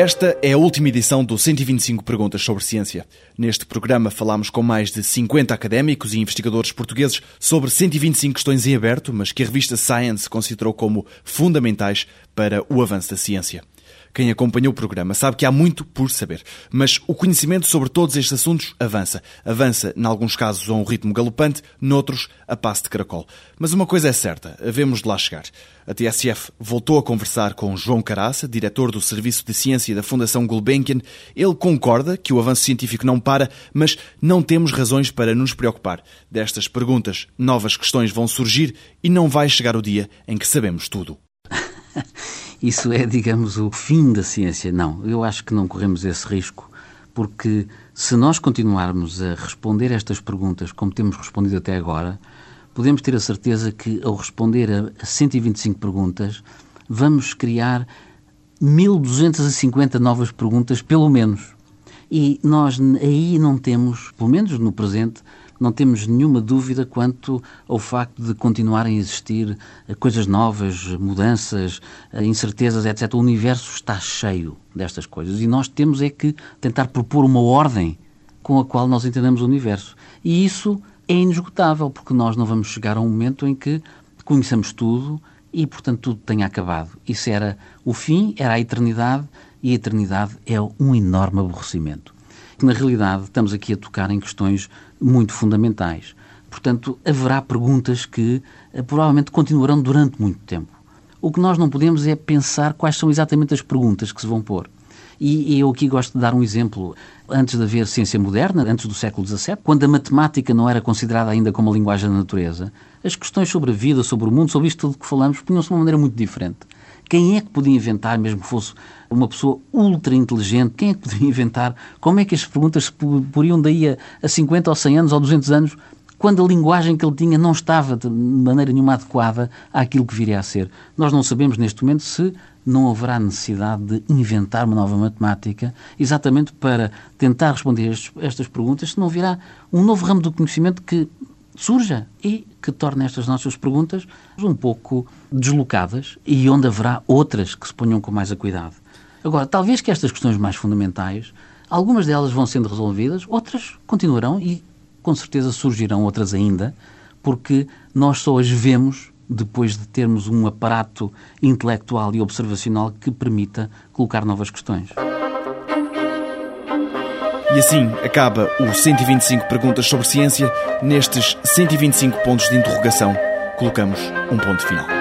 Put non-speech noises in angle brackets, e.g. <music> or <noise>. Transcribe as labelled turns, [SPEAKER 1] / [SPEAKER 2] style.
[SPEAKER 1] Esta é a última edição do 125 Perguntas sobre Ciência. Neste programa falamos com mais de 50 académicos e investigadores portugueses sobre 125 questões em aberto, mas que a revista Science considerou como fundamentais para o avanço da ciência. Quem acompanhou o programa sabe que há muito por saber, mas o conhecimento sobre todos estes assuntos avança. Avança, em alguns casos, a um ritmo galopante, noutros, a passo de caracol. Mas uma coisa é certa, havemos de lá chegar. A TSF voltou a conversar com João Caraça, diretor do Serviço de Ciência da Fundação Gulbenkian. Ele concorda que o avanço científico não para, mas não temos razões para nos preocupar. Destas perguntas, novas questões vão surgir e não vai chegar o dia em que sabemos tudo. <laughs>
[SPEAKER 2] isso é, digamos, o fim da ciência. Não, eu acho que não corremos esse risco, porque se nós continuarmos a responder estas perguntas como temos respondido até agora, podemos ter a certeza que, ao responder a 125 perguntas, vamos criar 1250 novas perguntas, pelo menos. E nós aí não temos, pelo menos no presente, não temos nenhuma dúvida quanto ao facto de continuarem a existir eh, coisas novas, mudanças, eh, incertezas, etc. O universo está cheio destas coisas e nós temos é que tentar propor uma ordem com a qual nós entendemos o universo. E isso é inesgotável, porque nós não vamos chegar a um momento em que conheçamos tudo e, portanto, tudo tenha acabado. Isso era o fim, era a eternidade, e a eternidade é um enorme aborrecimento. Na realidade, estamos aqui a tocar em questões muito fundamentais. Portanto, haverá perguntas que eh, provavelmente continuarão durante muito tempo. O que nós não podemos é pensar quais são exatamente as perguntas que se vão pôr. E eu aqui gosto de dar um exemplo. Antes de haver ciência moderna, antes do século XVII, quando a matemática não era considerada ainda como a linguagem da natureza, as questões sobre a vida, sobre o mundo, sobre isto tudo que falamos, punham-se de uma maneira muito diferente. Quem é que podia inventar, mesmo que fosse uma pessoa ultra inteligente, quem é que podia <laughs> inventar? Como é que as perguntas se poriam daí a, a 50 ou 100 anos ou 200 anos, quando a linguagem que ele tinha não estava de maneira nenhuma adequada àquilo que viria a ser? Nós não sabemos neste momento se não haverá necessidade de inventar uma nova matemática exatamente para tentar responder a estas perguntas, se não virá um novo ramo do conhecimento que surja e que torne estas nossas perguntas um pouco deslocadas e onde haverá outras que se ponham com mais a cuidado. Agora, talvez que estas questões mais fundamentais, algumas delas vão sendo resolvidas, outras continuarão e com certeza surgirão outras ainda, porque nós só as vemos depois de termos um aparato intelectual e observacional que permita colocar novas questões.
[SPEAKER 1] E assim acaba o 125 Perguntas sobre Ciência. Nestes 125 pontos de interrogação, colocamos um ponto final.